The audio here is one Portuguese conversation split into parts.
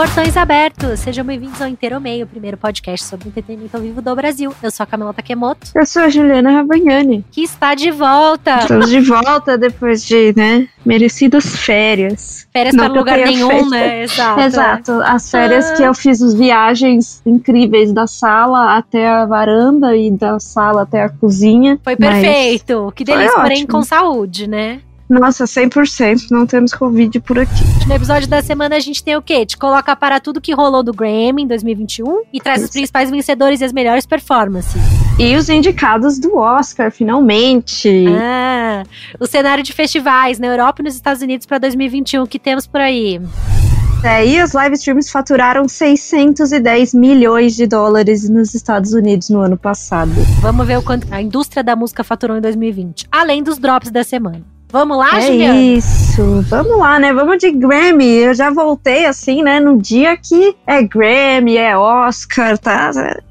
Portões abertos, sejam bem-vindos ao Inteiro Meio, o primeiro podcast sobre entretenimento ao vivo do Brasil. Eu sou a Camila Takemoto. Eu sou a Juliana Rabagnani. Que está de volta. Estamos de volta depois de, né, merecidas férias. Férias para lugar nenhum, né? Exato. Exato. As férias ah. que eu fiz as viagens incríveis da sala até a varanda e da sala até a cozinha. Foi perfeito. Que delícia, porém com saúde, né? Nossa, 100%. Não temos Covid por aqui. No episódio da semana a gente tem o quê? Te coloca para tudo que rolou do Grammy em 2021 e traz Isso. os principais vencedores e as melhores performances. E os indicados do Oscar, finalmente. Ah, o cenário de festivais na Europa e nos Estados Unidos para 2021 que temos por aí. É, e os live streams faturaram 610 milhões de dólares nos Estados Unidos no ano passado. Vamos ver o quanto a indústria da música faturou em 2020, além dos drops da semana. Vamos lá, é Juliana? Isso, vamos lá, né? Vamos de Grammy. Eu já voltei assim, né? No dia que é Grammy, é Oscar, tá?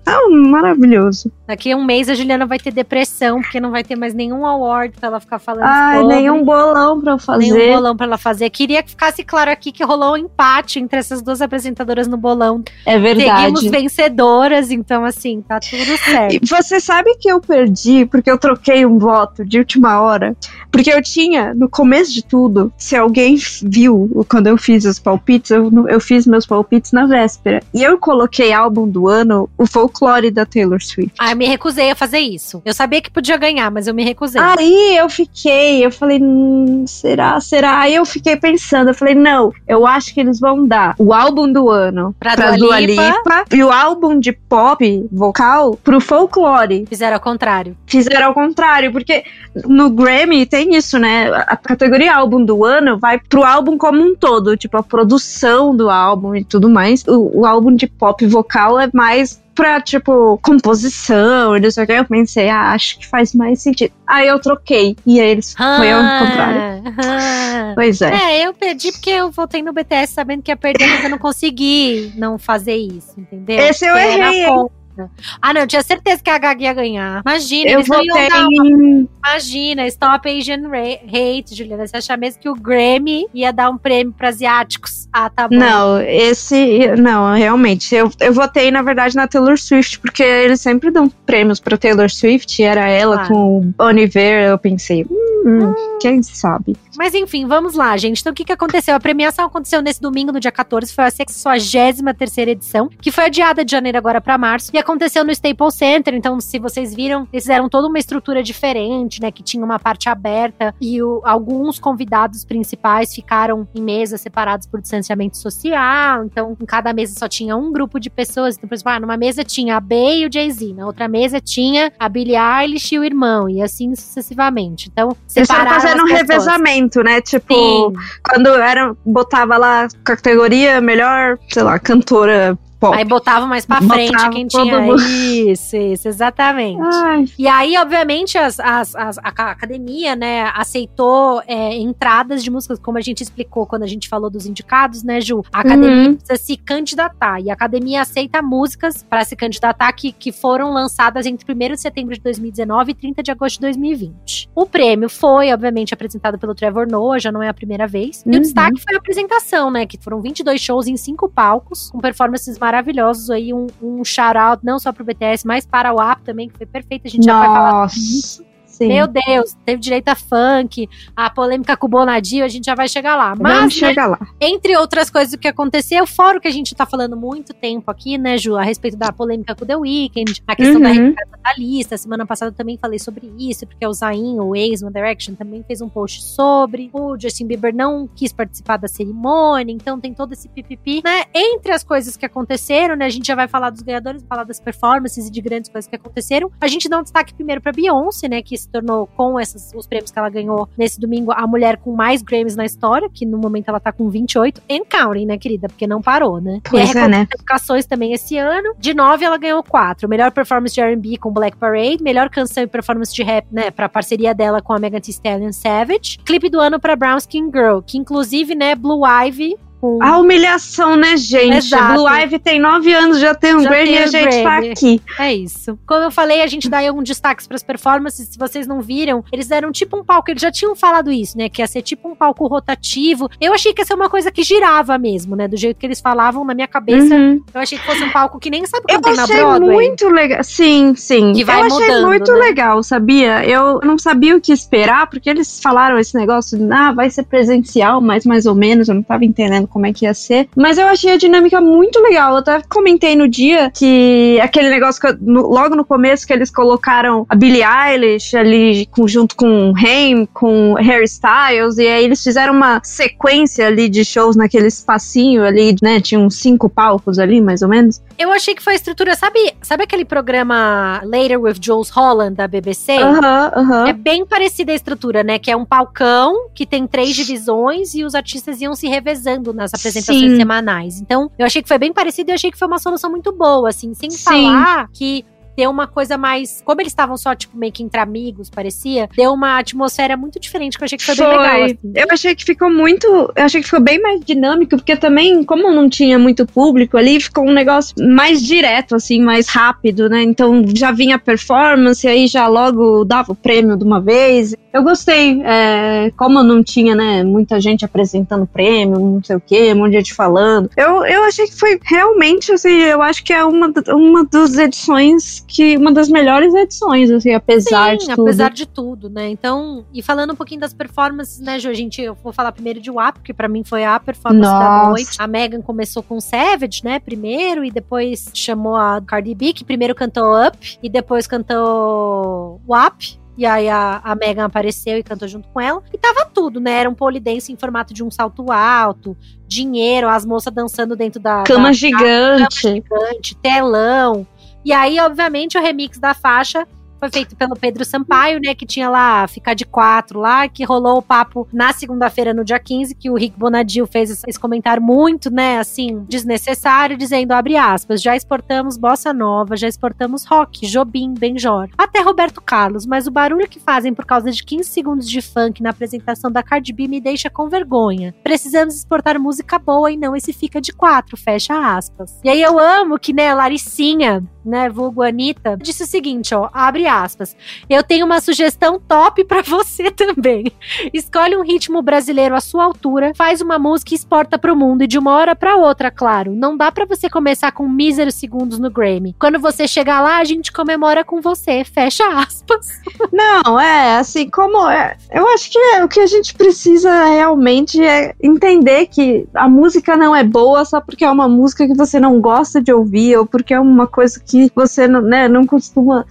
Tá maravilhoso. Daqui a um mês a Juliana vai ter depressão, porque não vai ter mais nenhum award pra ela ficar falando Ai, sobre. nenhum bolão pra eu fazer. Nenhum bolão pra ela fazer. Queria que ficasse claro aqui que rolou um empate entre essas duas apresentadoras no bolão. É verdade. Seguimos vencedoras, então assim, tá tudo certo. E você sabe que eu perdi porque eu troquei um voto de última hora? Porque eu tinha, no começo de tudo, se alguém viu quando eu fiz os palpites, eu, eu fiz meus palpites na véspera. E eu coloquei álbum do ano, o Folk folclore da Taylor Swift. Ah, eu me recusei a fazer isso. Eu sabia que podia ganhar, mas eu me recusei. Aí eu fiquei, eu falei, hum, será, será? Aí eu fiquei pensando, eu falei, não, eu acho que eles vão dar o álbum do ano pra, pra Dua, Lipa. Lipa e o álbum de pop vocal pro folclore. Fizeram ao contrário. Fizeram ao contrário, porque no Grammy tem isso, né? A categoria álbum do ano vai pro álbum como um todo, tipo a produção do álbum e tudo mais. O, o álbum de pop vocal é mais pra, tipo, composição e não sei o que. Eu pensei, ah, acho que faz mais sentido. Aí eu troquei. E aí eles ah, foi ao contrário. Ah, pois é. É, eu perdi porque eu voltei no BTS sabendo que ia perder, mas eu não consegui não fazer isso, entendeu? Esse eu errei. Ah, não, eu tinha certeza que a Gaga ia ganhar. Imagina, eu eles votei... não iam dar uma... Imagina, Stop Asian Hate, Juliana. Você acha mesmo que o Grammy ia dar um prêmio para asiáticos? Ah, tá bom. Não, esse. Não, realmente. Eu, eu votei, na verdade, na Taylor Swift, porque eles sempre dão prêmios pra Taylor Swift. E era ela com o Oliver. Eu pensei, hum, hum, quem sabe? Mas enfim, vamos lá, gente. Então, o que, que aconteceu? A premiação aconteceu nesse domingo, no dia 14. Foi a 63 edição, que foi adiada de janeiro agora para março. E aconteceu no Staples Center. Então, se vocês viram, eles fizeram toda uma estrutura diferente, né? Que tinha uma parte aberta e o, alguns convidados principais ficaram em mesas separadas por distanciamento social. Então, em cada mesa só tinha um grupo de pessoas. Então, por exemplo, ah, numa mesa tinha a Bey e o Jay-Z, na outra mesa tinha a Billie Eilish e o irmão, e assim sucessivamente. Então, Eles fazendo um revezamento, né? Tipo, Sim. quando era, botava lá categoria melhor, sei lá, cantora Pop. Aí botava mais pra frente quem tinha. Mundo. Isso, isso, exatamente. Ai. E aí, obviamente, as, as, as, a academia, né, aceitou é, entradas de músicas, como a gente explicou quando a gente falou dos indicados, né, Ju? A academia uhum. precisa se candidatar. E a academia aceita músicas para se candidatar que, que foram lançadas entre 1 de setembro de 2019 e 30 de agosto de 2020. O prêmio foi, obviamente, apresentado pelo Trevor Noah, já não é a primeira vez. E o uhum. destaque foi a apresentação, né, que foram 22 shows em cinco palcos, com performances maravilhosas maravilhosos aí. Um, um shout-out não só pro BTS, mas para o app também, que foi perfeito. A gente Nossa. já vai falar disso. Sim. Meu Deus, teve direito a funk, a polêmica com o Bonadio, a gente já vai chegar lá. Mas, Vamos né, chegar lá. Entre outras coisas, o que aconteceu, fora o que a gente tá falando muito tempo aqui, né, Ju, a respeito da polêmica com o The Weeknd, a questão uhum. da retirada da lista. Semana passada também falei sobre isso, porque o Zayn, o ex One Direction, também fez um post sobre. O Justin Bieber não quis participar da cerimônia, então tem todo esse pipipi, né? Entre as coisas que aconteceram, né, a gente já vai falar dos ganhadores, falar das performances e de grandes coisas que aconteceram. A gente dá um destaque primeiro pra Beyoncé, né, que se tornou, com esses, os prêmios que ela ganhou nesse domingo, a mulher com mais Grammys na história, que no momento ela tá com 28, and counting, né, querida? Porque não parou, né? Pois e é, né? também esse ano. De nove, ela ganhou quatro. Melhor performance de R&B com Black Parade, melhor canção e performance de rap, né, pra parceria dela com a Megan Thee Stallion Savage. Clipe do ano pra Brown Skin Girl, que inclusive, né, Blue Ivy A humilhação, né, gente? Exato. Blue Ivy tem nove anos, já tem um já Grammy e a gente tá aqui. É isso. Como eu falei, a gente dá algum destaques pras performances. Se vocês não viram, eles deram tipo um palco. Eles já tinham falado isso, né? Que ia ser tipo um palco rotativo. Eu achei que ia ser uma coisa que girava mesmo, né? Do jeito que eles falavam na minha cabeça. Uhum. Eu achei que fosse um palco que nem sabe o que tem na Broadway. muito legal. Sim, sim. Que vai eu achei mudando, muito né? legal, sabia? Eu não sabia o que esperar, porque eles falaram esse negócio de, ah, vai ser presencial, mas mais ou menos. Eu não tava entendendo como é que ia ser. Mas eu achei a dinâmica muito legal. Eu até comentei no dia que aquele negócio que no, logo no começo que eles colocaram a Billie Eilish ali com, junto com Haim, com Harry Styles, e aí eles fizeram uma sequência ali de shows naquele espacinho ali, né? Tinha uns cinco palcos ali, mais ou menos. Eu achei que foi a estrutura, sabe, sabe aquele programa Later with Jules Holland da BBC? Aham, uh aham. -huh, uh -huh. É bem parecida a estrutura, né? Que é um palcão que tem três divisões e os artistas iam se revezando nas apresentações Sim. semanais. Então, eu achei que foi bem parecido e achei que foi uma solução muito boa, assim, sem Sim. falar que deu uma coisa mais. Como eles estavam só, tipo, meio que entre amigos, parecia, deu uma atmosfera muito diferente, que eu achei que foi, foi. bem legal. Assim. Eu achei que ficou muito. Eu achei que ficou bem mais dinâmico, porque também, como não tinha muito público ali, ficou um negócio mais direto, assim, mais rápido, né? Então já vinha a performance, aí já logo dava o prêmio de uma vez. Eu gostei. É, como não tinha, né, muita gente apresentando prêmio, não sei o quê, um monte de gente falando. Eu, eu achei que foi realmente, assim, eu acho que é uma, uma das edições que uma das melhores edições, assim, apesar Sim, de tudo. apesar de tudo, né? Então, e falando um pouquinho das performances, né, a gente, eu vou falar primeiro de WAP, porque para mim foi a performance Nossa. da noite. A Megan começou com Savage, né, primeiro, e depois chamou a Cardi B, que primeiro cantou Up, e depois cantou WAP, e aí a, a Megan apareceu e cantou junto com ela. E tava tudo, né? Era um polidense em formato de um salto alto, dinheiro, as moças dançando dentro da. Cama da, gigante. cama gigante, telão. E aí, obviamente, o remix da faixa foi feito pelo Pedro Sampaio, né? Que tinha lá Ficar de Quatro lá, que rolou o papo na segunda-feira, no dia 15, que o Rick Bonadil fez esse comentário muito, né, assim, desnecessário, dizendo, abre aspas, já exportamos bossa nova, já exportamos rock, Jobim, Benjor, até Roberto Carlos, mas o barulho que fazem por causa de 15 segundos de funk na apresentação da Cardi B me deixa com vergonha. Precisamos exportar música boa e não esse fica de quatro, fecha aspas. E aí eu amo que, né, Laricinha, né, vulgo Anitta, disse o seguinte, ó, abre aspas. Eu tenho uma sugestão top para você também. Escolhe um ritmo brasileiro à sua altura, faz uma música e exporta pro mundo e de uma hora para outra, claro. Não dá para você começar com míseros segundos no Grammy. Quando você chegar lá, a gente comemora com você. Fecha aspas. Não, é assim, como é, eu acho que é, o que a gente precisa realmente é entender que a música não é boa só porque é uma música que você não gosta de ouvir ou porque é uma coisa que você não, né, não costuma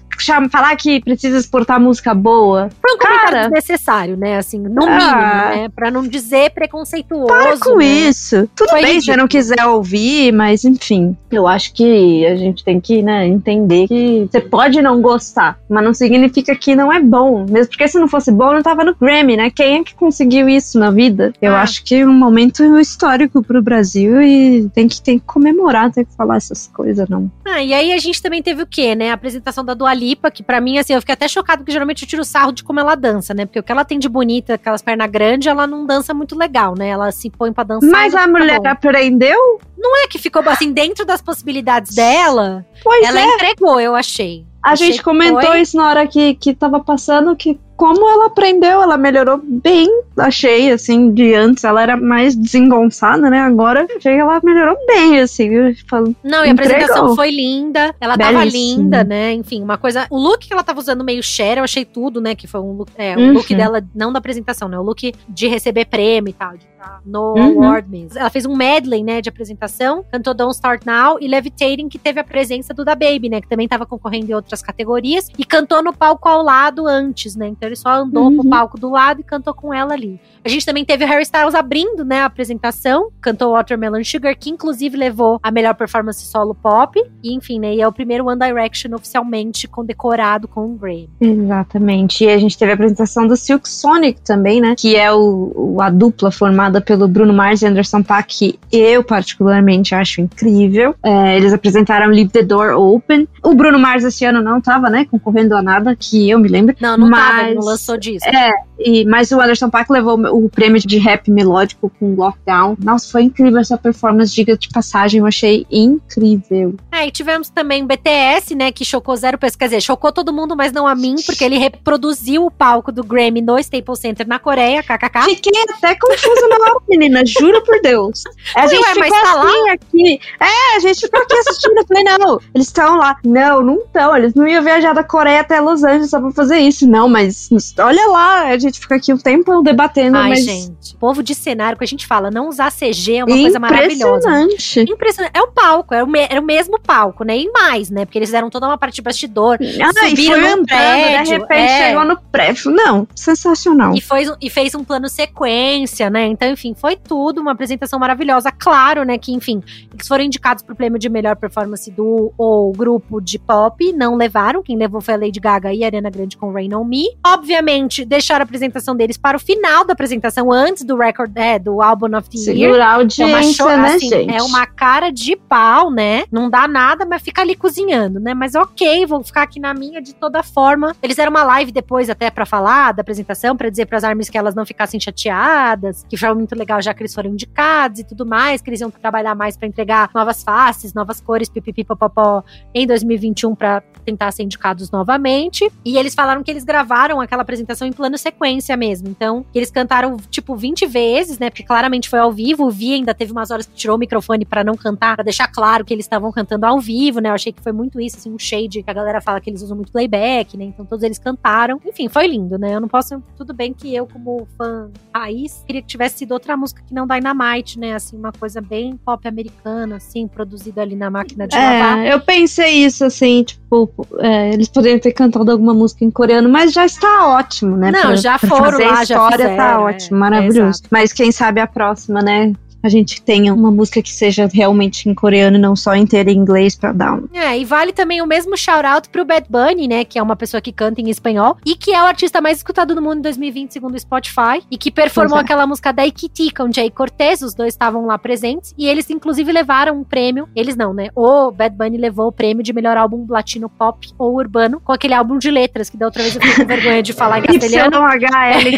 falar que precisa exportar música boa. Foi um comentário desnecessário, né? Assim, no ah, mínimo, né? Pra não dizer preconceituoso. Para com né? isso. Tudo Foi bem ridículo. se você não quiser ouvir, mas enfim. Eu acho que a gente tem que, né, entender que você pode não gostar, mas não significa que não é bom. Mesmo porque se não fosse bom, não tava no Grammy, né? Quem é que conseguiu isso na vida? Eu ah. acho que é um momento histórico pro Brasil e tem que, tem que comemorar, tem que falar essas coisas, não. Ah, e aí a gente também teve o quê, né? A apresentação da Dua Que para mim, assim, eu fiquei até chocado, porque geralmente eu tiro sarro de como ela dança, né? Porque o que ela tem de bonita, aquelas pernas grandes, ela não dança muito legal, né? Ela se põe pra dançar. Mas a mulher aprendeu? Não é que ficou, assim, dentro das possibilidades dela, pois ela é. entregou, eu achei. A gente comentou isso na hora que, que tava passando, que como ela aprendeu, ela melhorou bem, achei, assim, de antes. Ela era mais desengonçada, né? Agora achei que ela melhorou bem, assim. Falo, Não, e a apresentação foi linda. Ela Belíssimo. tava linda, né? Enfim, uma coisa. O look que ela tava usando meio Cher, eu achei tudo, né? Que foi um look, é, um uhum. look dela, não da apresentação, né? O look de receber prêmio e tal, de estar no uhum. award mesmo. Ela fez um medley, né, de apresentação, cantou Don't Start Now e Levitating, que teve a presença do Da Baby, né? Que também tava concorrendo em outras categorias, e cantou no palco ao lado antes, né? Então ele só andou uhum. pro palco do lado e cantou com ela ali. A gente também teve o Harry Styles abrindo, né, a apresentação, cantou Watermelon Sugar, que inclusive levou a melhor performance solo pop, e enfim, né, e é o primeiro One Direction oficialmente condecorado com um Grammy. Exatamente, e a gente teve a apresentação do Silk Sonic também, né, que é o, o a dupla formada pelo Bruno Mars e Anderson Paak, que eu particularmente acho incrível. É, eles apresentaram Leave the Door Open. O Bruno Mars esse ano não tava, né, concorrendo a nada, que eu me lembro. Não, não mas... tava, não lançou disso. É, e, mas o Anderson Paak levou o prêmio de rap melódico com Lockdown. Nossa, foi incrível essa performance, diga de passagem, eu achei incrível. É, e tivemos também BTS, né, que chocou zero pessoas, quer dizer, chocou todo mundo, mas não a mim, porque ele reproduziu o palco do Grammy no Staples Center na Coreia, kkk. Fiquei até confusa na hora, menina, juro por Deus. A gente Ué, ficou tá assim lá? aqui. É, a gente ficou aqui assistindo, eu falei, não, eles estão lá. Não, não estão, eles não iam viajar da Coreia até Los Angeles só pra fazer isso, não, mas olha lá, a gente fica aqui um tempo debatendo, Ai, mas... gente, povo de cenário, que a gente fala, não usar CG é uma coisa maravilhosa. Impressionante. Impressionante. É o palco, era o, era o mesmo palco, né, e mais, né, porque eles fizeram toda uma parte de bastidor, ah, subiram no andando, prédio. De repente é. chegou no prédio. Não, sensacional. E, foi, e fez um plano sequência, né, então, enfim, foi tudo, uma apresentação maravilhosa. Claro, né, que, enfim, eles foram indicados pro prêmio de melhor performance do ou grupo de pop, não levaram, quem levou foi a Lady Gaga e a Ariana Grande com Rain On Me. Obviamente, deixaram a apresentação deles para o final da apresentação, antes do record, é, do Album of the Segurar Year. A audiência, é uma, né, assim, gente? É uma cara de pau, né? Não dá nada, mas fica ali cozinhando, né? Mas ok, vou ficar aqui na minha de toda forma. Eles deram uma live depois até para falar da apresentação, para dizer para as armas que elas não ficassem chateadas, que foi muito legal já que eles foram indicados e tudo mais, que eles iam trabalhar mais para entregar novas faces, novas cores, pipipi, popopó, em 2021 para tentar ser indicados novamente. E eles falaram que eles gravaram aquela apresentação em plano sequência mesmo. Então, eles cantaram tipo 20 vezes, né? Porque claramente foi ao vivo. O Vi ainda teve umas horas que tirou o microfone para não cantar, para deixar claro que eles estavam cantando ao vivo, né? Eu achei que foi muito isso, assim, um shade que a galera fala que eles usam muito playback, né? Então todos eles cantaram. Enfim, foi lindo, né? Eu não posso. Tudo bem que eu, como fã raiz, queria que tivesse sido outra música que não Dynamite, né? Assim, uma coisa bem pop americana, assim, produzida ali na máquina de é, lavar. Eu pensei isso, assim, tipo, é, eles poderiam ter cantado alguma música em coreano, mas já está ótimo, né? Não, pra, já foram lá, a história já tá fizeram, tá ótimo, maravilhoso. mas quem sabe a próxima, né? A gente tenha uma música que seja realmente em coreano e não só inteira em inglês pra dar um. É, e vale também o mesmo shout-out pro Bad Bunny, né, que é uma pessoa que canta em espanhol e que é o artista mais escutado no mundo em 2020, segundo o Spotify, e que performou é. aquela música da Ikiti com Jay Cortez, os dois estavam lá presentes, e eles inclusive levaram um prêmio, eles não, né, o Bad Bunny levou o prêmio de melhor álbum latino pop ou urbano, com aquele álbum de letras, que da outra vez eu fiquei com vergonha de falar em castelhano.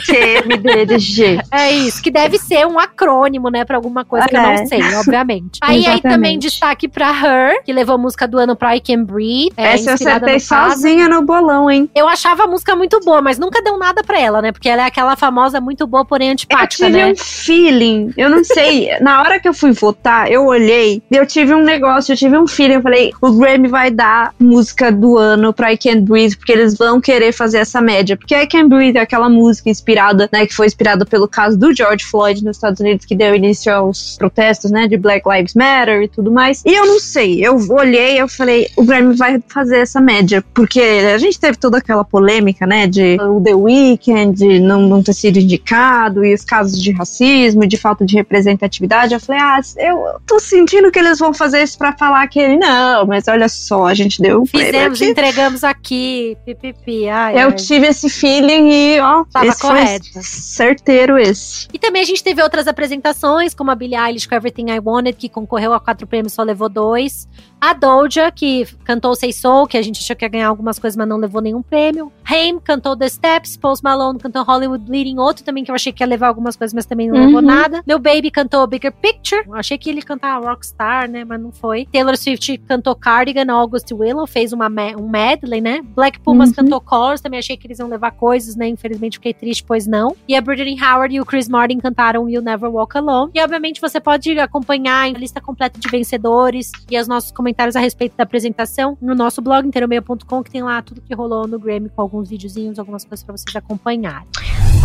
YHLTMDDG. é isso, que deve ser um acrônimo, né, pra algum alguma coisa que eu não é. sei, obviamente. aí, aí também destaque pra Her, que levou a música do ano pra I Can Breathe. É, Essa eu acertei sozinha no bolão, hein? Eu achava a música muito boa, mas nunca deu nada pra ela, né? Porque ela é aquela famosa muito boa, porém antipática, eu tive né? um feeling, eu não sei, na hora que eu fui votar, eu olhei, eu tive um negócio, eu tive um feeling, eu falei, o Grammy vai dar música do ano pra I Can Breathe, porque eles vão querer fazer essa média. Porque I Can Breathe é aquela música inspirada, né, que foi inspirada pelo caso do George Floyd nos Estados Unidos, que deu início aos protestos, né, de Black Lives Matter e tudo mais. E eu não sei, eu olhei, eu falei, o Grammy vai fazer essa média, porque a gente teve toda aquela polêmica, né, de o The Weeknd não, não ter sido indicado e os casos de racismo, de falta de representatividade. Eu falei, ah, eu tô sentindo que eles vão fazer isso para falar que ele não, mas olha só, a gente deu Fizemos, entregamos aqui, pipipi. Ai, eu ai. tive esse feeling e, ó, Tava correto. certeiro esse. E também a gente teve outras apresentações, como a Billie Eilish com Everything I Wanted, que concorreu a quatro prêmios, só levou dois. A Doja, que cantou Say Soul, que a gente achou que ia ganhar algumas coisas, mas não levou nenhum prêmio. Haim cantou The Steps, Post Malone cantou Hollywood Bleeding, outro também que eu achei que ia levar algumas coisas, mas também não uhum. levou nada. Meu Baby cantou Bigger Picture, eu achei que ele ia cantar Rockstar, né, mas não foi. Taylor Swift cantou Cardigan, August Willow, fez uma um medley, né. Black Pumas uhum. cantou Colors, também achei que eles iam levar coisas, né, infelizmente fiquei triste, pois não. E a Brittany Howard e o Chris Martin cantaram You'll Never Walk Alone. E obviamente você pode acompanhar a lista completa de vencedores e os nossos comentários a respeito da apresentação no nosso blog inteiromeio.com, que tem lá tudo que rolou no Grammy com alguns videozinhos, algumas coisas para vocês acompanharem.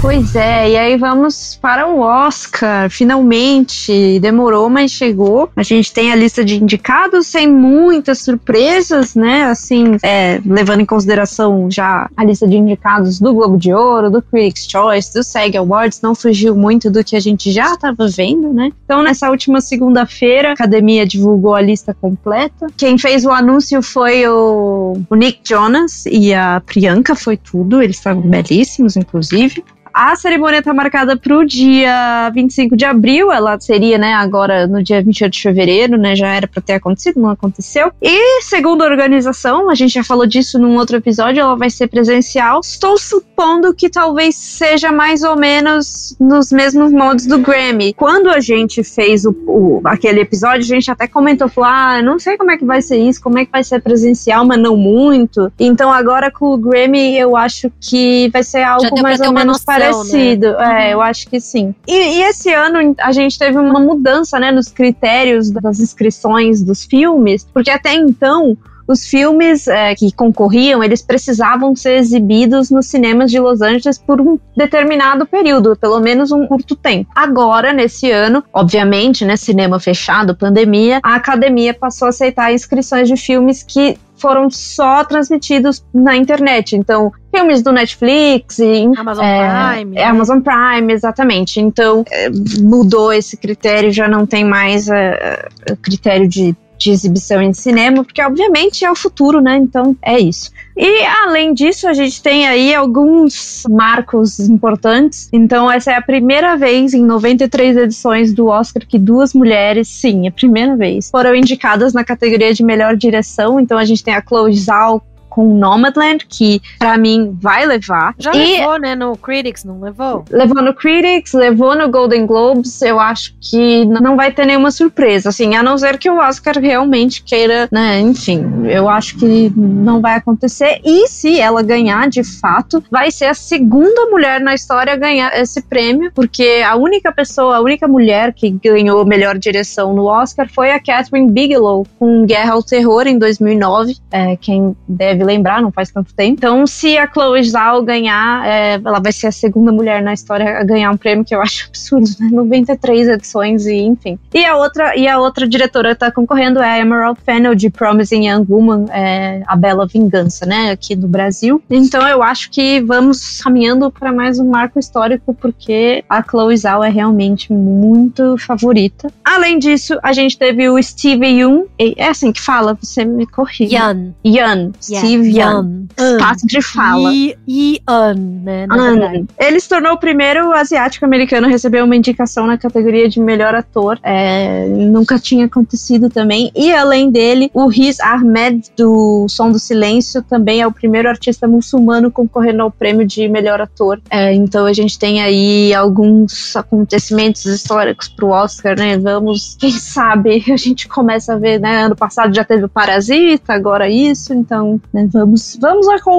Pois é, e aí vamos para o Oscar. Finalmente, demorou, mas chegou. A gente tem a lista de indicados sem muitas surpresas, né? Assim, é, levando em consideração já a lista de indicados do Globo de Ouro, do Critics' Choice, do SEG Awards, não fugiu muito do que a gente já estava vendo, né? Então, nessa última segunda-feira, a academia divulgou a lista completa. Quem fez o anúncio foi o, o Nick Jonas e a Priyanka, foi tudo. Eles estavam belíssimos, inclusive. A cerimônia tá marcada pro dia 25 de abril, ela seria, né, agora no dia 28 de fevereiro, né, já era para ter acontecido, não aconteceu. E segundo a organização, a gente já falou disso num outro episódio, ela vai ser presencial. Estou supondo que talvez seja mais ou menos nos mesmos modos do Grammy. Quando a gente fez o, o aquele episódio, a gente até comentou, falou, ah, não sei como é que vai ser isso, como é que vai ser presencial, mas não muito. Então agora com o Grammy eu acho que vai ser algo mais ou menos noção, né? Parecido. Né? É, eu acho que sim. E, e, esse ano a gente teve uma mudança, né, nos critérios das inscrições dos filmes, porque até então os filmes é, que concorriam, eles precisavam ser exibidos nos cinemas de Los Angeles por um determinado período, pelo menos um curto tempo. Agora, nesse ano, obviamente, né, cinema fechado, pandemia, a academia passou a aceitar inscrições de filmes que foram só transmitidos na internet. Então, filmes do Netflix e Amazon é, Prime. É, Amazon Prime, exatamente. Então, é, mudou esse critério, já não tem mais é, é critério de de exibição em cinema, porque obviamente é o futuro, né? Então é isso. E além disso, a gente tem aí alguns marcos importantes. Então, essa é a primeira vez em 93 edições do Oscar que duas mulheres, sim, é a primeira vez, foram indicadas na categoria de melhor direção. Então, a gente tem a Chloe Zhao com Nomadland, que para mim vai levar. Já e levou, né, no Critics, não levou? Levou no Critics, levou no Golden Globes, eu acho que não vai ter nenhuma surpresa, assim, a não ser que o Oscar realmente queira, né, enfim, eu acho que não vai acontecer. E se ela ganhar, de fato, vai ser a segunda mulher na história a ganhar esse prêmio, porque a única pessoa, a única mulher que ganhou melhor direção no Oscar foi a Catherine Bigelow, com Guerra ao Terror, em 2009. É, quem deve lembrar, não faz tanto tempo. Então, se a Chloe Zhao ganhar, é, ela vai ser a segunda mulher na história a ganhar um prêmio, que eu acho absurdo, né? 93 edições e enfim. E a outra, e a outra diretora que tá concorrendo é a Emerald Fennell, de Promising Young Woman, é, A Bela Vingança, né? Aqui no Brasil. Então, eu acho que vamos caminhando para mais um marco histórico, porque a Chloe Zhao é realmente muito favorita. Além disso, a gente teve o Steve Young, é assim que fala, você me corrige. Yan. Yan. Live Young. Espaço de fala. E, Ian, né? An. Ele se tornou o primeiro asiático americano a receber uma indicação na categoria de melhor ator. É, nunca tinha acontecido também. E além dele, o Riz Ahmed, do Som do Silêncio, também é o primeiro artista muçulmano concorrendo ao prêmio de melhor ator. É, então a gente tem aí alguns acontecimentos históricos pro Oscar, né? Vamos, quem sabe, a gente começa a ver, né? Ano passado já teve o Parasita, agora isso, então né? Vamos, vamos acompanhar.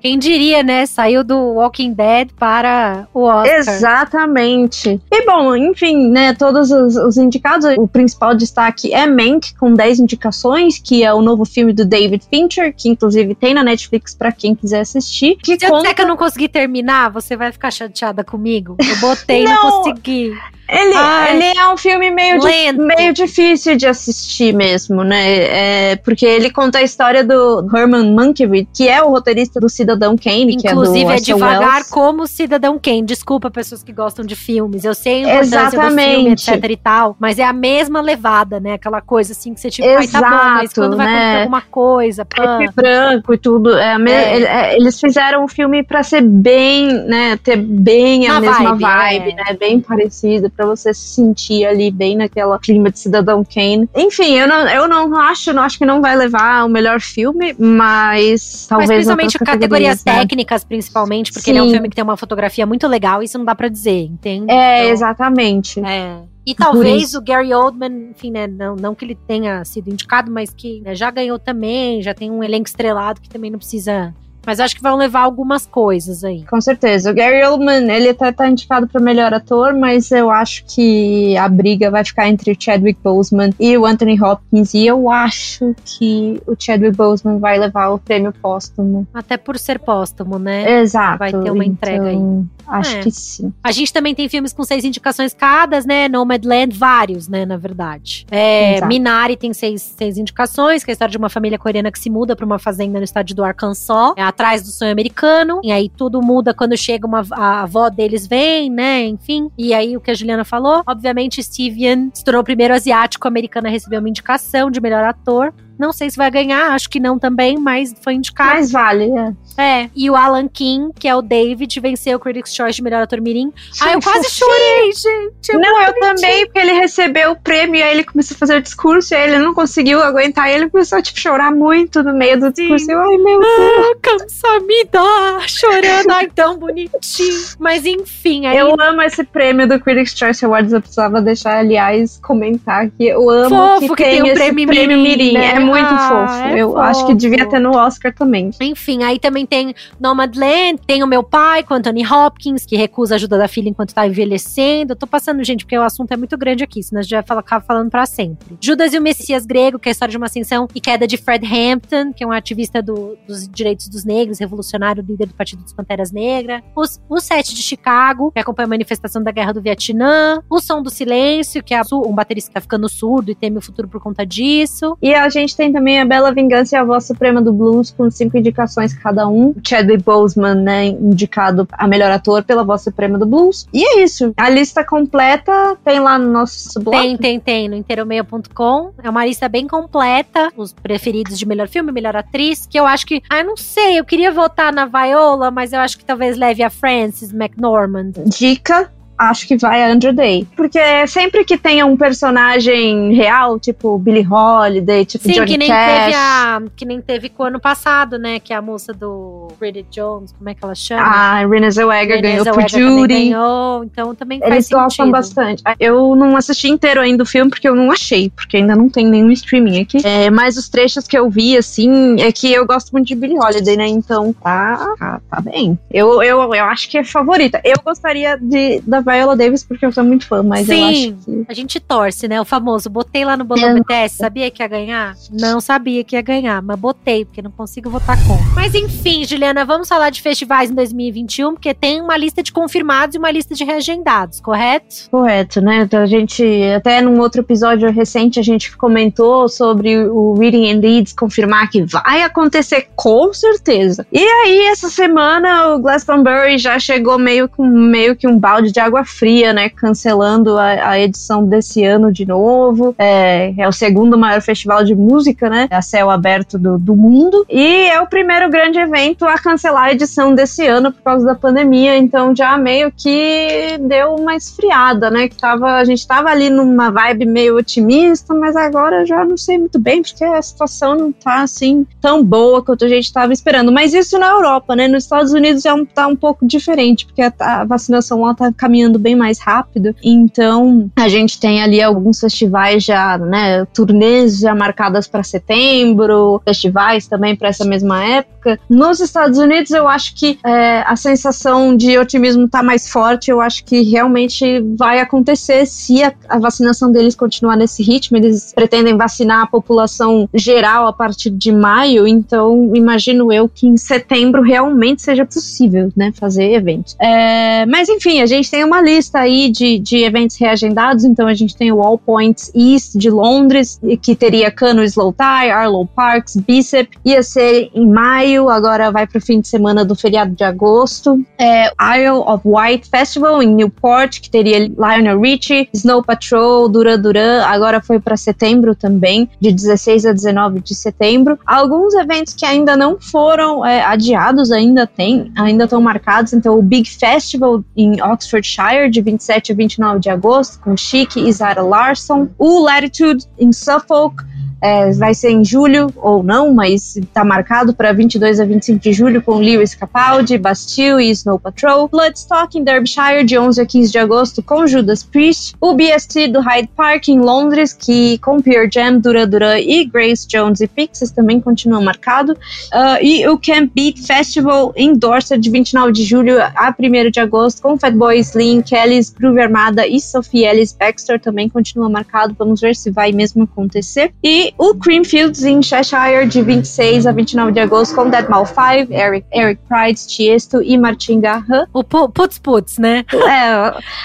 Quem diria, né? Saiu do Walking Dead para o Oscar. Exatamente. E bom, enfim, né? Todos os, os indicados, o principal destaque é Mank, com 10 indicações, que é o novo filme do David Fincher, que inclusive tem na Netflix para quem quiser assistir. Que Se conta... eu disser que eu não consegui terminar, você vai ficar chateada comigo? Eu botei não, não consegui. Ele, ele é um filme meio, di meio difícil de assistir mesmo, né? É, porque ele conta a história do Herman Mankiewicz, que é o roteirista do Cidadão Kane, Inclusive, que é do Inclusive, é devagar Wells. como Cidadão Kane. Desculpa pessoas que gostam de filmes. Eu sei a importância Exatamente. do filme, etc e tal, mas é a mesma levada, né? Aquela coisa assim que você tipo, ai, tá bom, mas quando vai né? acontecer alguma coisa, pã. É branco e tudo. É, é. é. Eles fizeram o filme pra ser bem, né? Ter bem a mesma vibe, vibe é. né? Bem parecido para você se sentir ali bem naquela clima de Cidadão Kane. Enfim, eu não, eu não acho, não acho que não vai levar o melhor filme, mas talvez. Mas principalmente categorias, né? técnicas, principalmente, porque Sim. ele é um filme que tem uma fotografia muito legal, isso não dá para dizer, entende? É, então, exatamente. É. E talvez o Gary Oldman, enfim, né, não, não que ele tenha sido indicado, mas que né, já ganhou também, já tem um elenco estrelado que também não precisa mas acho que vão levar algumas coisas aí. Com certeza. O Gary Oldman, ele até tá indicado para melhor ator, mas eu acho que a briga vai ficar entre o Chadwick Boseman e o Anthony Hopkins. E eu acho que o Chadwick Boseman vai levar o prêmio póstumo. Até por ser póstumo, né? Exato. Vai ter uma entrega então, aí. Acho é. que sim. A gente também tem filmes com seis indicações cada, né? Nomadland, vários, né? Na verdade. É, Minari tem seis, seis indicações, que é a história de uma família coreana que se muda para uma fazenda no estado do Arkansas. É a atrás do sonho americano. E aí tudo muda quando chega uma a avó deles vem, né? Enfim. E aí o que a Juliana falou, obviamente Steven se tornou o primeiro asiático americano a receber uma indicação de melhor ator Não sei se vai ganhar, acho que não também, mas foi indicado. Mas vale, é. É, e o Alan King, que é o David, venceu o Critics' Choice de melhor ator mirim. Ah, eu quase chorei, gente. É não, eu também, porque ele recebeu o prêmio e aí ele começou a fazer o discurso e aí ele não conseguiu aguentar e ele começou a tipo, chorar muito no meio do discurso. Eu, ai, meu Deus. Ah, cansa me dá, chorando, ai, tão bonitinho. Mas enfim, aí... Eu amo esse prêmio do Critics' Choice Awards, eu precisava deixar, aliás, comentar que eu amo fofo que, que tem, tem um prêmio mirim, mirim. Né? É muito ah, fofo. É eu fofo. acho que devia ter no Oscar também. Enfim, aí também tem Nomadland, tem o meu pai com Anthony Hopkins, que recusa a ajuda da filha enquanto tá envelhecendo. Eu tô passando, gente, porque o assunto é muito grande aqui, senão a gente vai ficar falando pra sempre. Judas e o Messias Grego, que é a história de uma ascensão e queda de Fred Hampton, que é um ativista do, dos direitos dos negros, revolucionário, líder do Partido dos Panteras Negras. Os, o Sete de Chicago, que acompanha a manifestação da Guerra do Vietnã. O Som do Silêncio, que é um baterista que tá ficando surdo e teme o futuro por conta disso. E a gente tem também a Bela Vingança e a Voz Suprema do Blues, com cinco indicações cada um. Chadwick Boseman, né, indicado a melhor ator pela Voz Suprema do Blues. E é isso. A lista completa tem lá no nosso blog. Tem, tem, tem, no inteiromeia.com. É uma lista bem completa. Os preferidos de melhor filme, melhor atriz, que eu acho que. Ah, eu não sei, eu queria votar na Viola, mas eu acho que talvez leve a Frances McNormand. Dica acho que vai a Andrew Day. Porque sempre que tenha um personagem real, tipo Billie Holiday, tipo Sim, Johnny que nem Cash. teve a. Que nem teve com o ano passado, né? Que é a moça do Bridget Jones, como é que ela chama? A Renée Zellweger ganhou por Zellweger também Judy. ganhou, então também faz Eles gostam bastante. Eu não assisti inteiro ainda o filme porque eu não achei, porque ainda não tem nenhum streaming aqui. É, mas os trechos que eu vi, assim, é que eu gosto muito de Billie Holiday, né? Então tá, tá, tá bem. Eu, eu, eu acho que é favorita. Eu gostaria de, da Viola Davis porque eu sou muito fã, mas eu acho Sim, que. a gente torce, né? O famoso, botei lá no bolão Eu- BTS, sabia que ia ganhar? Não sabia que ia ganhar, mas botei, porque não consigo votar com. Mas enfim, Juliana, vamos falar de festivais em 2021, porque tem uma lista de confirmados e uma lista de reagendados, correto? Correto, né? Então a gente, até num outro episódio recente, a gente comentou sobre o Reading and Leads confirmar que vai acontecer com certeza. E aí, essa semana, o Glastonbury já chegou meio com meio que um balde de água fria, né? Cancelando a, a edição desse ano de novo. É, é o segundo maior festival de música, né? A céu aberto do, do mundo. E é o primeiro grande evento a cancelar a edição desse ano por causa da pandemia. Então já meio que deu uma esfriada, né? Que tava, a gente tava ali numa vibe meio otimista, mas agora já não sei muito bem, porque a situação não tá assim tão boa quanto a gente tava esperando. Mas isso na Europa, né? Nos Estados Unidos é um, tá um pouco diferente, porque a, a vacinação lá tá caminhando bem mais rápido. Então a gente tem ali alguns festivais já, né? Turnês já marcadas para setembro, festivais também para essa mesma época. Nos Estados Unidos, eu acho que é, a sensação de otimismo tá mais forte. Eu acho que realmente vai acontecer se a, a vacinação deles continuar nesse ritmo. Eles pretendem vacinar a população geral a partir de maio, então imagino eu que em setembro realmente seja possível, né, fazer eventos. É, mas enfim, a gente tem uma lista aí de, de eventos reagendados, então a gente tem o All Points East de Londres, que teria Cano Slow Tie, Arlo Parks, Bicep, ia ser em maio, agora vai para o fim de semana do feriado de agosto. É, Isle of Wight Festival em Newport, que teria Lionel Richie, Snow Patrol, Duran Duran, agora foi para setembro também, de 16 a 19 de setembro. Alguns eventos que ainda não foram é, adiados, ainda tem, ainda estão marcados, então o Big Festival em Oxfordshire, de 27 a 29 de agosto, com Chic e Zara Larson. O Latitude em Suffolk, é, vai ser em julho ou não, mas está marcado para 22 a 25 de julho com Lewis Capaldi, Bastille e Snow Patrol. Bloodstock em Derbyshire de 11 a 15 de agosto com Judas Priest. O BST do Hyde Park em Londres, que com Pure Jam, Duran Duran e Grace Jones e Pixies também continua marcado. Uh, e o Camp Beat Festival em Dorset de 29 de julho a 1 de agosto com Fatboy Slim, Kellys, Groove Armada e Sophie Ellis Baxter também continua marcado. Vamos ver se vai mesmo acontecer. E o Creamfields em Cheshire de 26 a 29 de agosto com Deadmau 5, Eric, Eric Prides, Tiesto e Martin Garran. O pu- Putz Putz, né? É,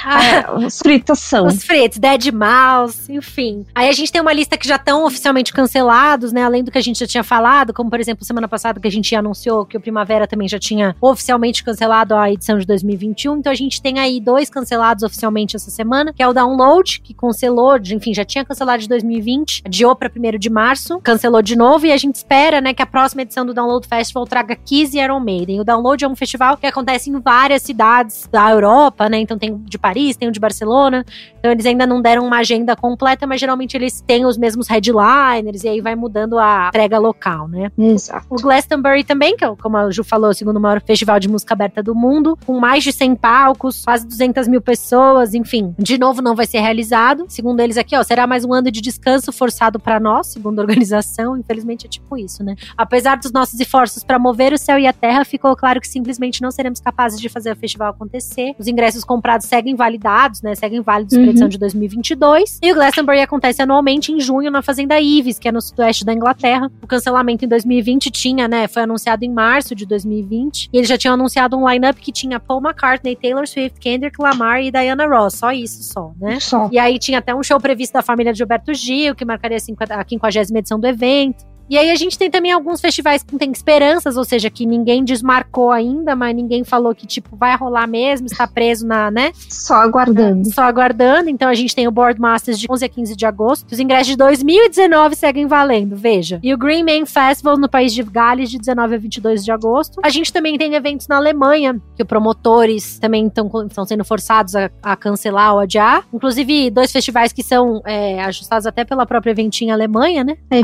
Ah, é, os fritação. Os fritos, Dead Mouse, enfim. Aí a gente tem uma lista que já estão oficialmente cancelados, né? Além do que a gente já tinha falado, como por exemplo, semana passada que a gente anunciou que o Primavera também já tinha oficialmente cancelado a edição de 2021. Então a gente tem aí dois cancelados oficialmente essa semana, que é o Download, que cancelou, de- enfim, já tinha cancelado de 2020, adiou para 1 1 de março, cancelou de novo e a gente espera, né, que a próxima edição do Download Festival traga Kiss e Iron Maiden. O Download é um festival que acontece em várias cidades da Europa, né? Então tem de Paris, tem o de Barcelona. Então eles ainda não deram uma agenda completa, mas geralmente eles têm os mesmos headliners e aí vai mudando a entrega local, né? Exato. O Glastonbury também, que é, como a Ju falou, o segundo maior festival de música aberta do mundo, com mais de 100 palcos, quase 200 mil pessoas, enfim. De novo, não vai ser realizado. Segundo eles aqui, ó, será mais um ano de descanso forçado para nós, segundo a organização. Infelizmente é tipo isso, né? Apesar dos nossos esforços para mover o céu e a terra, ficou claro que simplesmente não seremos capazes de fazer o festival acontecer. Os ingressos comprados seguem validados, né? Seguem válidos uhum. para edição de 2022. E o Glastonbury acontece anualmente em junho na Fazenda Ives, que é no sudoeste da Inglaterra. O cancelamento em 2020 tinha, né? Foi anunciado em março de 2020. E eles já tinham anunciado um lineup que tinha Paul McCartney, Taylor Swift, Kendrick Lamar e Diana Ross. Só isso, só, né? Só. E aí tinha até um show previsto da família de Gilberto Gil, que marcaria a 50 edição do evento. E aí a gente tem também alguns festivais que tem esperanças, ou seja, que ninguém desmarcou ainda, mas ninguém falou que, tipo, vai rolar mesmo, está preso na, né? Só aguardando. Só aguardando. Então a gente tem o Board Masters de 11 a 15 de agosto. Os ingressos de 2019 seguem valendo, veja. E o Green Man Festival no país de Gales de 19 a 22 de agosto. A gente também tem eventos na Alemanha, que os promotores também estão sendo forçados a, a, cancelar ou adiar. Inclusive, dois festivais que são é, ajustados até pela própria Eventim Alemanha, né? É,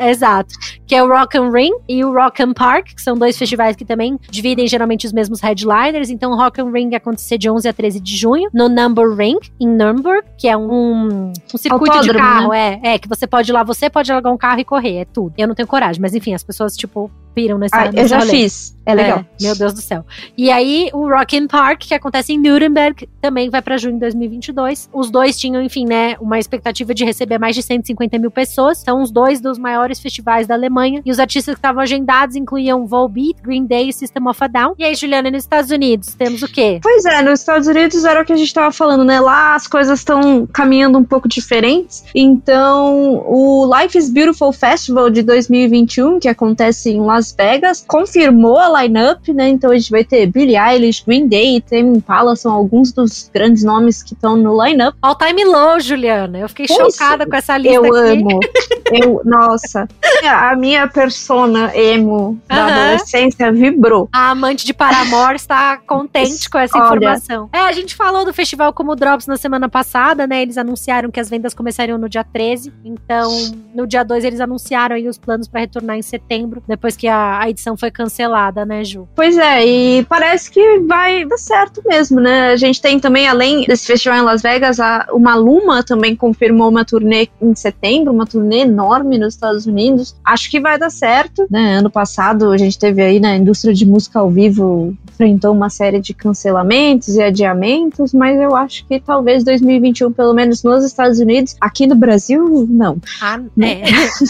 Exato. Que é o Rock and Ring e o Rock and Park, que são dois festivais que também dividem geralmente os mesmos headliners. Então, o Rock and Ring acontecer de 11 a 13 de junho, no Number Ring, em Nuremberg, que é um, um circuito Autódromo, de carro, né? é, é, que você pode ir lá, você pode alugar um carro e correr, é tudo. Eu não tenho coragem, mas enfim, as pessoas, tipo, piram nesse, ah, Eu já rolê. fiz. É legal. É, meu Deus do céu. E aí, o Rock in Park, que acontece em Nuremberg, também vai para junho de 2022. Os dois tinham, enfim, né, uma expectativa de receber mais de 150 mil pessoas. São os dois dos maiores festivais da Alemanha. E os artistas que estavam agendados incluíam Volbeat, Green Day e System of a Down. E aí, Juliana, nos Estados Unidos, temos o quê? Pois é, nos Estados Unidos era o que a gente tava falando, né? Lá as coisas estão caminhando um pouco diferentes. Então, o Life is Beautiful Festival de 2021, que acontece em Las Vegas, confirmou a lineup, né? Então a gente vai ter Billie Eilish, Green Day, Tame Impala, são alguns dos grandes nomes que estão no lineup. All time low, Juliana. Eu fiquei pois, chocada com essa lista Eu aqui. amo. Eu, nossa, a minha persona emo da adolescência vibrou. A amante de Paramore está contente com essa Olha. informação. É, a gente falou do festival como Drops na semana passada, né? Eles anunciaram que as vendas começariam no dia 13. Então, no dia 2 eles anunciaram aí os planos para retornar em setembro, depois que a, a edição foi cancelada, né, Ju? Pois é, e parece que vai dar certo mesmo, né? A gente tem também, além desse festival em Las Vegas, a, o Maluma também confirmou uma turnê em setembro, uma turnê enorme nos Estados Unidos. Acho que vai dar certo, né? Ano passado a gente teve aí na né, indústria de música ao vivo enfrentou uma série de cancelamentos e adiamentos, mas eu acho que talvez 2021, pelo menos nos Estados Unidos, aqui no Brasil, não. Ah, é.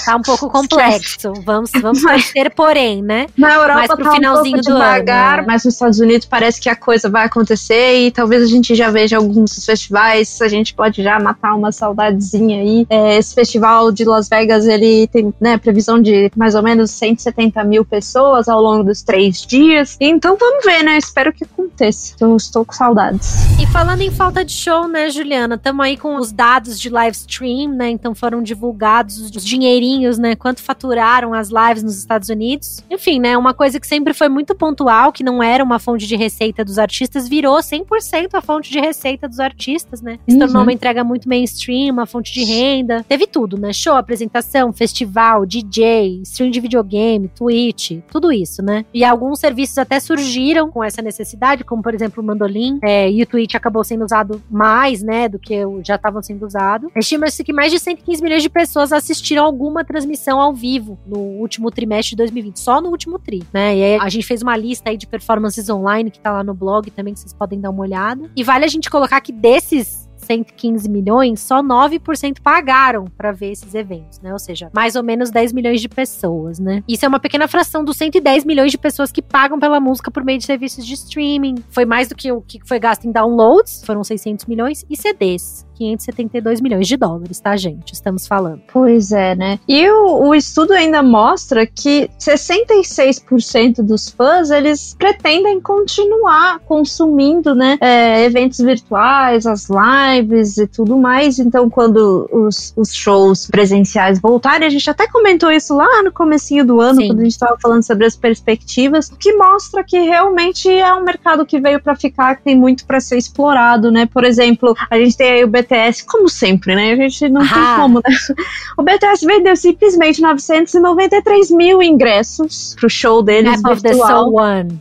tá um pouco complexo. vamos, vamos ter, porém, né? Na Europa pro tá finalzinho um pouco devagar, ano, né? mas nos Estados Unidos parece que a coisa vai acontecer e talvez a gente já veja alguns festivais, a gente pode já matar uma saudadezinha aí. É, esse festival de Las Vegas, ele tem né, previsão de mais ou menos 170 mil pessoas ao longo dos três dias. Então vamos ver, né? Espero que aconteça. Eu estou com saudades. E falando em falta de show, né, Juliana? Estamos aí com os dados de live stream, né? Então foram divulgados os dinheirinhos, né? Quanto faturaram as lives nos Estados Unidos. Enfim, né? Uma coisa que sempre foi muito pontual, que não era uma fonte de receita dos artistas, virou 100% a fonte de receita dos artistas, né? Se tornou uhum. uma entrega muito mainstream, uma fonte de renda. Teve tudo, né? Show, apresentação, festival, DJ, stream de videogame, Twitch, tudo isso, né? E alguns serviços até surgiram com essa necessidade, como por exemplo o Mandolim, é, e o Twitch acabou sendo usado mais, né, do que já estavam sendo usado. Estima-se que mais de 115 milhões de pessoas assistiram alguma transmissão ao vivo no último trimestre de 2020, só no último tri, né? E aí a gente fez uma lista aí de performances online que tá lá no blog também, que vocês podem dar uma olhada. E vale a gente colocar que desses 115 milhões, só 9% pagaram para ver esses eventos, né? Ou seja, mais ou menos 10 milhões de pessoas, né? Isso é uma pequena fração dos 110 milhões de pessoas que pagam pela música por meio de serviços de streaming. Foi mais do que o que foi gasto em downloads, foram 600 milhões, e CDs. 572 milhões de dólares, tá, gente? Estamos falando. Pois é, né? E o, o estudo ainda mostra que 66% dos fãs eles pretendem continuar consumindo, né, é, eventos virtuais, as lives lives e tudo mais. Então, quando os, os shows presenciais voltarem, a gente até comentou isso lá no comecinho do ano, Sim. quando a gente estava falando sobre as perspectivas, que mostra que realmente é um mercado que veio para ficar, que tem muito para ser explorado, né? Por exemplo, a gente tem aí o BTS, como sempre, né? A gente não ah. tem como, né? O BTS vendeu simplesmente 993 mil ingressos pro show deles Map virtual.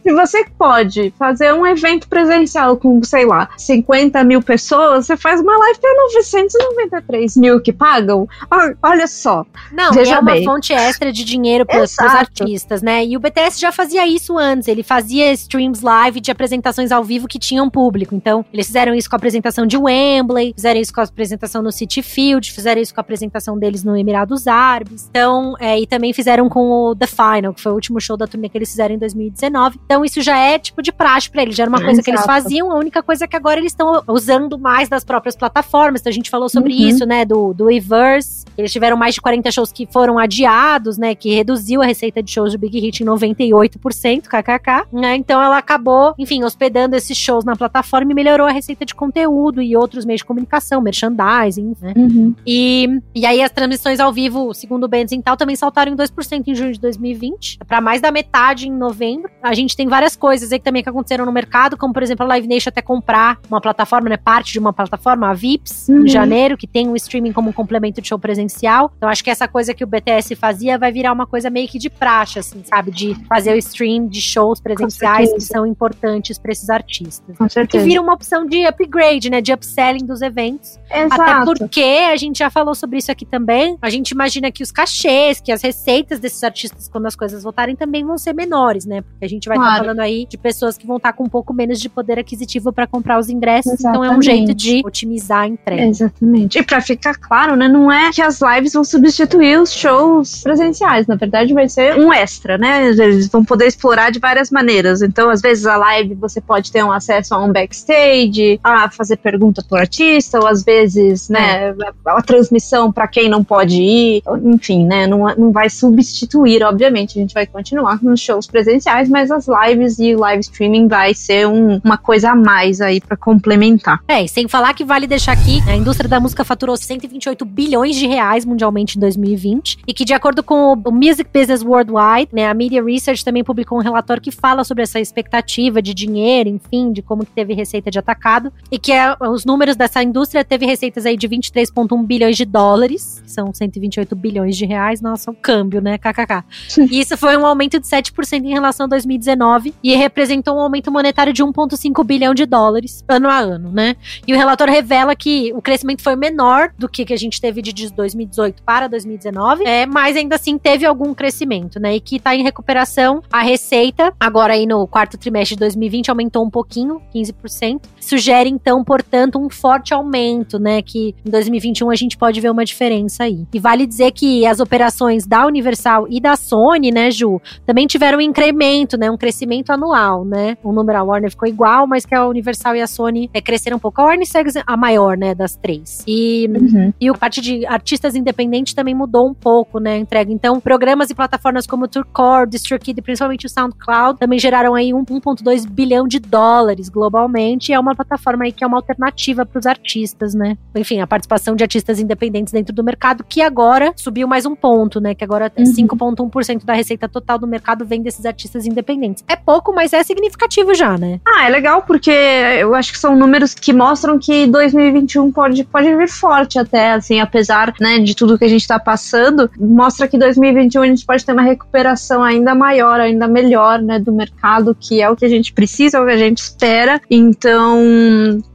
Se você pode fazer um evento presencial com, sei lá, 50 mil pessoas, você faz uma live para 993 mil que pagam. Olha só. Não, Veja é uma bem. fonte extra de dinheiro para os artistas, né? E o BTS já fazia isso antes. Ele fazia streams live de apresentações ao vivo que tinham público. Então, eles fizeram isso com a apresentação de Wembley, fizeram isso com a apresentação no City Field, fizeram isso com a apresentação deles no Emirados Árabes. Então, é, e também fizeram com o The Final, que foi o último show da turnê que eles fizeram em 2019. Então, isso já é tipo de praxe para eles. Já era uma coisa Exato. que eles faziam. A única coisa é que agora eles estão usando mais das próprias plataformas. Então, a gente falou sobre uhum. isso, né? Do, do Everse. Eles tiveram mais de 40 shows que foram adiados, né? Que reduziu a receita de shows do Big Hit em 98%, kkk. Né? Então, ela acabou, enfim, hospedando esses shows na plataforma e melhorou a receita de conteúdo e outros meios de comunicação, merchandising, né? Uhum. E, e aí as transmissões ao vivo, segundo o Benz tal, também saltaram em 2% em junho de 2020, para mais da metade em novembro. A gente tem várias coisas aí também que aconteceram no mercado, como por exemplo a Live Nation até comprar uma plataforma, né, parte de uma plataforma, a Vips, uhum. em janeiro, que tem o streaming como um complemento de show presencial. Então acho que essa coisa que o BTS fazia vai virar uma coisa meio que de praxe, assim, sabe, de fazer o stream de shows presenciais que são importantes para esses artistas. Com certeza. Que vira uma opção de upgrade, né, de upselling dos eventos. Exato. Até porque a gente já falou sobre isso aqui também. A gente imagina que os cachês, que as receitas desses artistas quando as coisas voltarem também vão ser menores, né? Porque a gente vai estar claro. tá falando aí de pessoas que vão estar tá com um pouco menos de poder aquisitivo para comprar os ingressos, Exatamente. então é um jeito de otimizar a entrega. Exatamente. E para ficar claro, né, não é que as lives vão substituir os shows presenciais, na verdade vai ser um extra, né? Eles vão poder explorar de várias maneiras. Então, às vezes a live você pode ter um acesso a um backstage, a fazer pergunta pro artista, ou às vezes, né, é. a, a transmissão para quem não pode ir, enfim, né, não, não vai substituir, obviamente, a gente vai continuar nos shows presenciais, mas as lives e o live streaming vai ser um, uma coisa a mais aí para complementar. É, e sem falar que vale deixar aqui, a indústria da música faturou 128 bilhões de reais mundialmente em 2020 e que de acordo com o Music Business Worldwide, né, a Media Research também publicou um relatório que fala sobre essa expectativa de dinheiro, enfim, de como que teve receita de atacado. E que é, os números dessa indústria teve receitas aí de 23,1 bilhões de dólares, que são 128 bilhões de reais, nossa, o câmbio, né, kkk. E isso foi um aumento de 7% em relação a 2019 e representou um aumento monetário de 1,5 bilhão de dólares ano a ano, né? E o relatório revela que o crescimento foi menor do que, que a gente teve de 2018 para 2019, é, mas ainda assim teve algum crescimento, né? E que está em recuperação a receita, agora aí no quarto trimestre de 2020 aumentou um pouquinho, 15%. Sugere então, portanto, um forte aumento, né? Que em 2021 a gente pode ver uma diferença aí. E vale dizer que as operações da Universal e da Sony, né, Ju, também tiveram um incremento, né? Um crescimento anual, né? O número a Warner ficou igual, mas que a Universal e a Sony é, cresceram um pouco. A Warner segue a maior, né, das três. E, uhum. e o parte de artistas independentes também mudou um pouco, né, a entrega. Então, programas e plataformas como o Tourcore, DistroKid e principalmente o SoundCloud também geraram aí 1.2 bilhão de dólares globalmente. E é uma plataforma aí que é uma alternativa para os artistas, né? Enfim, a participação de artistas independentes dentro do mercado, que agora subiu mais um ponto, né? Que agora uhum. 5,1% da receita total do mercado vem desses artistas independentes. É pouco, mas é significativo já, né? Ah, é legal porque eu acho que são números que mostram que 2021 pode, pode vir forte até, assim, apesar, né, de tudo que a gente tá passando, mostra que 2021 a gente pode ter uma recuperação ainda maior, ainda melhor, né, do mercado, que é o que a gente precisa, é o que a gente espera. Então,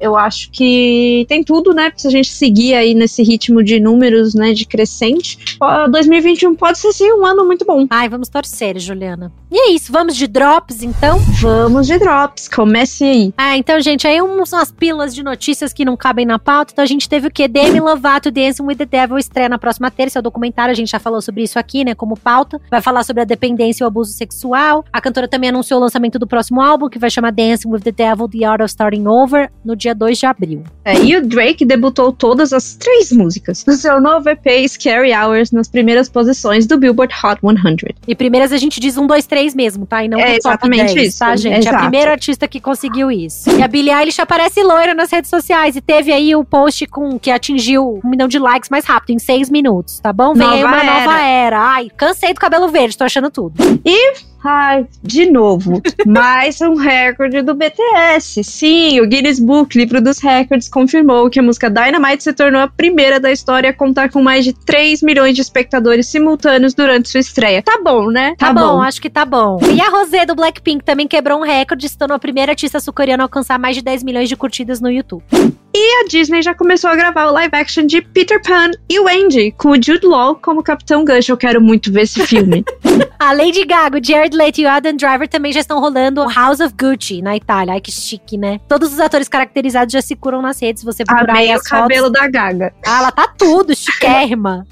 eu acho que tem tudo, né, se a gente seguir aí nesse ritmo de números, né, de crescente, 2021 pode ser sim um ano muito bom. Ai, vamos torcer, Juliana. E é isso, vamos de drops então? Vamos de drops, comece aí. Ah, então, gente, aí uns, umas pilas de notícias que não cabem na pauta. Então a gente teve o que? Demi Lovato Dancing with the Devil estreia na próxima terça, é o documentário, a gente já falou sobre isso aqui, né, como pauta. Vai falar sobre a dependência e o abuso sexual. A cantora também anunciou o lançamento do próximo álbum, que vai chamar Dancing with the Devil, The Art of Starting Over, no dia 2 de abril. É, e o Drake debutou todas as três músicas do seu novo EP Scary Hours nas primeiras posições do Billboard Hot 100. E primeiras a gente diz um, dois, três mesmo, tá? E não é exatamente 10, isso, tá, gente? É a primeira artista que conseguiu isso. E a Billie Eilish aparece loira nas redes sociais sociais e teve aí o post com que atingiu um milhão de likes mais rápido, em seis minutos, tá bom? Vem nova aí uma era. nova era. Ai, cansei do cabelo verde, tô achando tudo. E Ai, de novo, mais um recorde do BTS. Sim, o Guinness Book, livro dos recordes, confirmou que a música Dynamite se tornou a primeira da história a contar com mais de 3 milhões de espectadores simultâneos durante sua estreia. Tá bom, né? Tá, tá bom, bom, acho que tá bom. E a Rosé do Blackpink também quebrou um recorde, se tornou a primeira artista sul-coreana a alcançar mais de 10 milhões de curtidas no YouTube. E a Disney já começou a gravar o live action de Peter Pan e Wendy, com o Jude Law como Capitão Gancho. Eu quero muito ver esse filme. a Lady Gaga, o Jared Leto e o Adam Driver também já estão rolando o House of Gucci na Itália. Ai, que chique, né? Todos os atores caracterizados já se curam nas redes. Você procurar Amei o cabelo da Gaga. Ah, ela tá tudo, chiquérrima.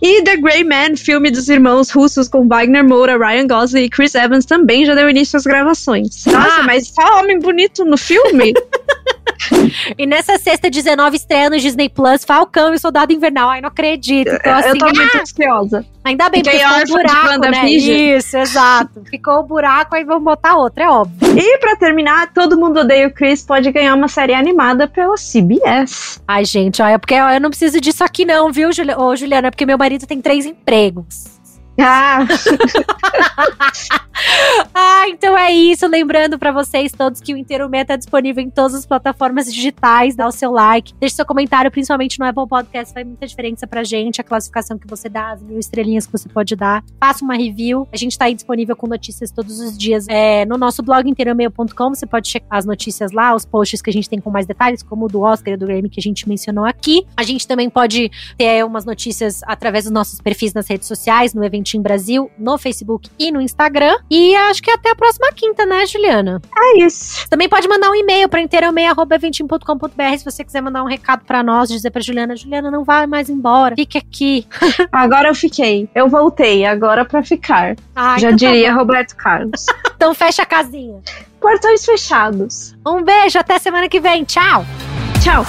e The Grey Man, filme dos irmãos russos com Wagner Moura, Ryan Gosling e Chris Evans, também já deu início às gravações. Nossa, ah. mas só homem bonito no filme? e nessa sexta, 19 estreia no Disney Plus, Falcão e o Soldado Invernal. Ai, não acredito. Então, assim, eu tô assim, muito ah, ansiosa. Ainda bem, porque ficou um buraco, né? Isso, exato. Ficou o um buraco, aí vamos botar outra, é óbvio. E pra terminar, Todo Mundo Odeia o Chris pode ganhar uma série animada pela CBS. Ai, gente, olha, porque eu não preciso disso aqui não, viu, Juliana? É porque meu marido tem três empregos. Ah. ah, então é isso. Lembrando para vocês todos que o Inteiro Meta é disponível em todas as plataformas digitais. Dá o seu like, deixe seu comentário, principalmente no Apple Podcast. Faz muita diferença pra gente a classificação que você dá, as mil estrelinhas que você pode dar. Faça uma review. A gente tá aí disponível com notícias todos os dias é, no nosso blog inteiromeio.com. Você pode checar as notícias lá, os posts que a gente tem com mais detalhes, como o do Oscar e do Grammy que a gente mencionou aqui. A gente também pode ter umas notícias através dos nossos perfis nas redes sociais, no evento Eventim Brasil no Facebook e no Instagram. E acho que até a próxima quinta, né, Juliana? É isso. Também pode mandar um e-mail para inteirãomeia.eventim.com.br se você quiser mandar um recado para nós, dizer pra Juliana, Juliana, não vai mais embora, fique aqui. agora eu fiquei. Eu voltei, agora para ficar. Ah, Já então tá diria tá Roberto Carlos. então fecha a casinha. Portões fechados. Um beijo, até semana que vem. Tchau. Tchau.